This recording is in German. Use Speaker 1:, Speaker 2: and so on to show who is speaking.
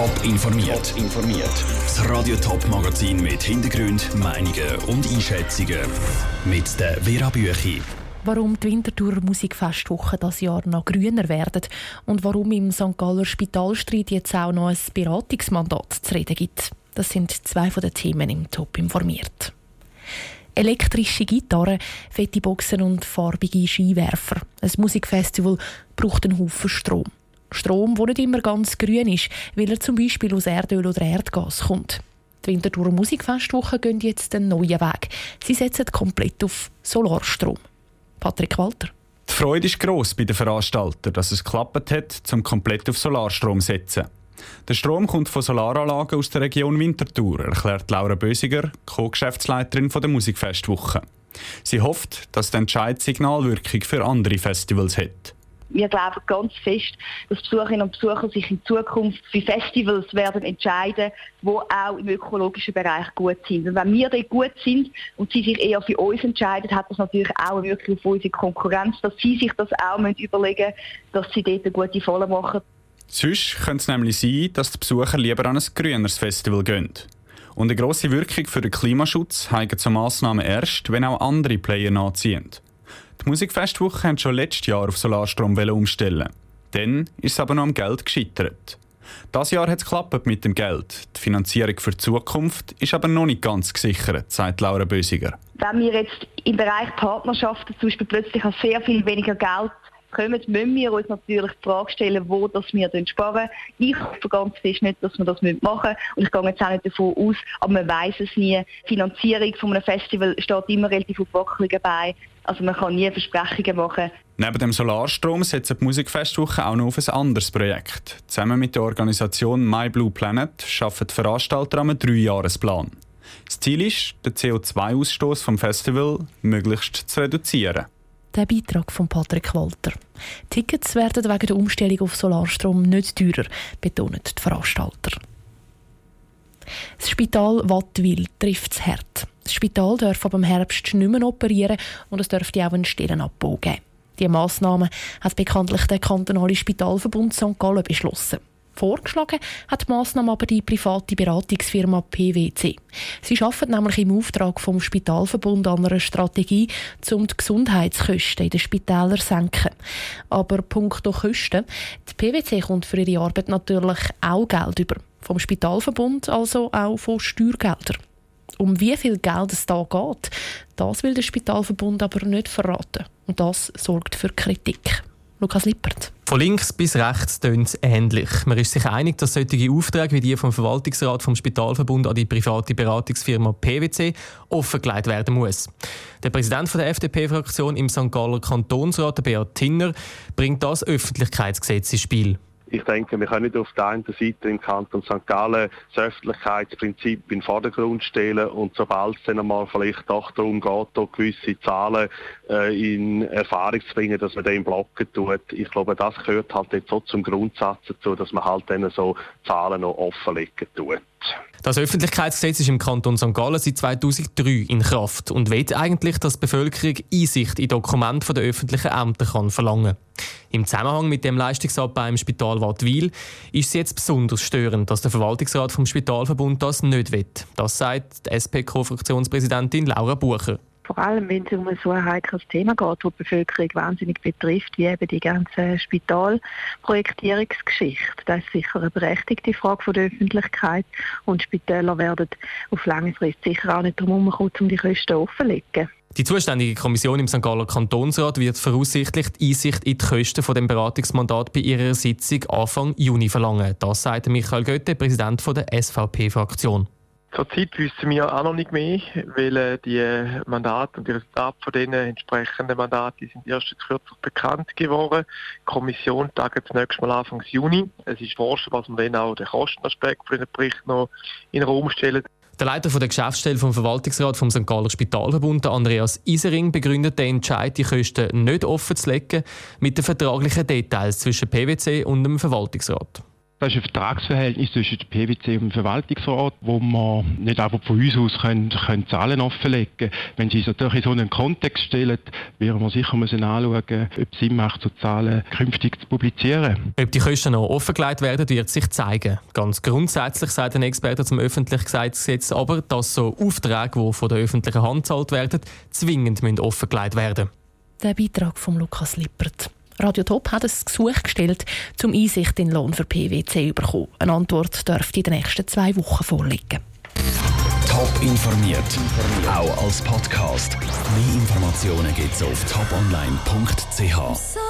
Speaker 1: Top informiert. informiert. Das Radio Top Magazin mit Hintergrund, Meinungen und Einschätzungen mit der Vera Büchi.
Speaker 2: Warum die Winterthur Musikfestwoche das Jahr noch grüner werden und warum im St. Galler Spitalstreit jetzt auch noch ein Beratungsmandat zu reden gibt. Das sind zwei von den Themen im Top informiert. Elektrische Gitarren, fette Boxen und farbige Skiwerfer. Ein Musikfestival braucht einen Haufen Strom. Strom, der nicht immer ganz grün ist, weil er zum Beispiel aus Erdöl oder Erdgas kommt. Die Winterthur Musikfestwoche gehen jetzt einen neuen Weg. Sie setzen komplett auf Solarstrom. Patrick Walter.
Speaker 3: Die Freude ist gross bei den Veranstaltern, dass es geklappt hat, zum komplett auf Solarstrom zu setzen. Der Strom kommt von Solaranlagen aus der Region Winterthur, erklärt Laura Bösiger, Co-Geschäftsleiterin der Musikfestwoche. Sie hofft, dass der Entscheid Signalwirkung für andere Festivals hat
Speaker 4: wir glauben ganz fest, dass Besucherinnen und Besucher sich in Zukunft für Festivals werden entscheiden, wo auch im ökologischen Bereich gut sind. Und wenn wir dort gut sind und sie sich eher für uns entscheiden, hat das natürlich auch wirklich auf unsere Konkurrenz, dass sie sich das auch überlegen müssen, dass sie dort eine gute Falle machen.
Speaker 3: Sonst könnte es nämlich sein, dass die Besucher lieber an ein grüneres Festival gehen. Und eine grosse Wirkung für den Klimaschutz haben zur Massnahmen erst, wenn auch andere Player nachziehen. Die Musikfestwoche haben schon letztes Jahr auf Solarstrom umstellen. Dann ist es aber noch am Geld gescheitert. Das Jahr hat es geklappt mit dem Geld. Die Finanzierung für die Zukunft ist aber noch nicht ganz gesichert, sagt Laura Bösiger.
Speaker 4: Wenn wir jetzt im Bereich Partnerschaften zum Beispiel plötzlich sehr viel weniger Geld kommen, müssen wir uns natürlich die Frage stellen, wo das wir sparen. Ich hoffe ganz fest nicht, dass wir das machen müssen. Und ich gehe jetzt auch nicht davon aus, aber man weiß es nie. Die Finanzierung von einem Festival steht immer relativ auf wackeligen Beinen. Also man kann nie Versprechungen machen.
Speaker 3: Neben dem Solarstrom setzt die Musikfestwoche auch noch auf ein anderes Projekt. Zusammen mit der Organisation My Blue Planet arbeiten die Veranstalter an einem Dreijahresplan. Das Ziel ist, den CO2-Ausstoß vom Festival möglichst zu reduzieren.
Speaker 2: Der Beitrag von Patrick Walter. Tickets werden wegen der Umstellung auf Solarstrom nicht teurer, betonen die Veranstalter. Das Spital Wattwil trifft es hart. Das Spital darf ab dem Herbst nicht mehr operieren und es dürfte auch einen Stellenabbau geben. Diese Massnahme hat bekanntlich der kantonale Spitalverbund St. Gallen beschlossen. Vorgeschlagen hat die Massnahme aber die private Beratungsfirma PwC. Sie arbeitet nämlich im Auftrag vom Spitalverbund an einer Strategie, um die Gesundheitskosten in den Spitälern zu senken. Aber punkto Kosten, die PwC kommt für ihre Arbeit natürlich auch Geld über. Vom Spitalverbund, also auch von Steuergeldern. Um wie viel Geld es da geht, das will der Spitalverbund aber nicht verraten. Und das sorgt für Kritik. Lukas Lippert.
Speaker 5: Von links bis rechts tönt es ähnlich. Man ist sich einig, dass solche Aufträge wie die vom Verwaltungsrat vom Spitalverbund an die private Beratungsfirma PwC offengelegt werden muss. Der Präsident der FDP-Fraktion im St. Galler Kantonsrat, Beat Tinner, bringt das Öffentlichkeitsgesetz ins Spiel.
Speaker 6: Ich denke, wir können nicht auf der einen Seite im Kanton St. Gallen das Öffentlichkeitsprinzip in den Vordergrund stellen und sobald es dann einmal vielleicht doch darum geht, gewisse Zahlen äh, in Erfahrung zu bringen, dass man den blocken tut. Ich glaube, das gehört halt jetzt so zum Grundsatz dazu, dass man halt dann so Zahlen noch offenlegen tut.
Speaker 5: Das Öffentlichkeitsgesetz ist im Kanton St. Gallen seit 2003 in Kraft und will eigentlich, dass die Bevölkerung Einsicht in Dokumente der öffentlichen Ämter kann verlangen Im Zusammenhang mit dem Leistungsabbau im Spital Wattwil ist es jetzt besonders störend, dass der Verwaltungsrat vom Spitalverbund das nicht will. Das sagt die SP-Co-Fraktionspräsidentin Laura Bucher
Speaker 7: vor allem wenn es um so ein heikles Thema geht, das die Bevölkerung wahnsinnig betrifft, wie eben die ganze Spitalprojektierungsgeschichte. Das ist sicher eine berechtigte Frage von der Öffentlichkeit und Spitäler werden auf lange Frist sicher auch nicht darum kommen, um die Kosten offenzulegen.
Speaker 5: Die zuständige Kommission im St. Galler Kantonsrat wird voraussichtlich die Einsicht in die Kosten von dem Beratungsmandat bei ihrer Sitzung Anfang Juni verlangen. Das sagt Michael Goethe, Präsident der SVP-Fraktion.
Speaker 8: Zurzeit wissen wir auch noch nicht mehr, weil äh, die Mandate und die Resultate von den entsprechenden Mandaten sind erst kürzlich bekannt geworden. Die Kommission tagt das Mal Anfang Juni. Es ist forschen, was man dann auch den Kostenaspekt für den Bericht noch in den Raum stellen.
Speaker 5: Der Leiter der Geschäftsstelle vom Verwaltungsrat vom St. Galler Spitalverbund, Andreas Isering, begründet den Entscheid, die Kosten nicht offen zu legen, mit den vertraglichen Details zwischen PwC und dem Verwaltungsrat.
Speaker 9: Das ist ein Vertragsverhältnis zwischen der PwC und dem Verwaltungsrat, wo man nicht einfach von uns aus können, können Zahlen offenlegen können. Wenn Sie es natürlich in so einen Kontext stellen, werden wir sicher müssen anschauen, ob es Sinn macht, so Zahlen künftig zu publizieren.
Speaker 5: Ob die Kosten noch offengelegt werden, wird sich zeigen. Ganz grundsätzlich sagt ein Experte zum Öffentlichkeitsgesetz aber, dass so Aufträge, die von der öffentlichen Hand gezahlt werden, zwingend offengelegt werden
Speaker 2: Der Beitrag von Lukas Lippert. Radio Top hat ein Gesuch gestellt, um Einsicht in Lohn für PwC zu bekommen. Eine Antwort dürfte in den nächsten zwei Wochen vorliegen.
Speaker 1: Top informiert, auch als Podcast. Mehr Informationen gibt es auf toponline.ch.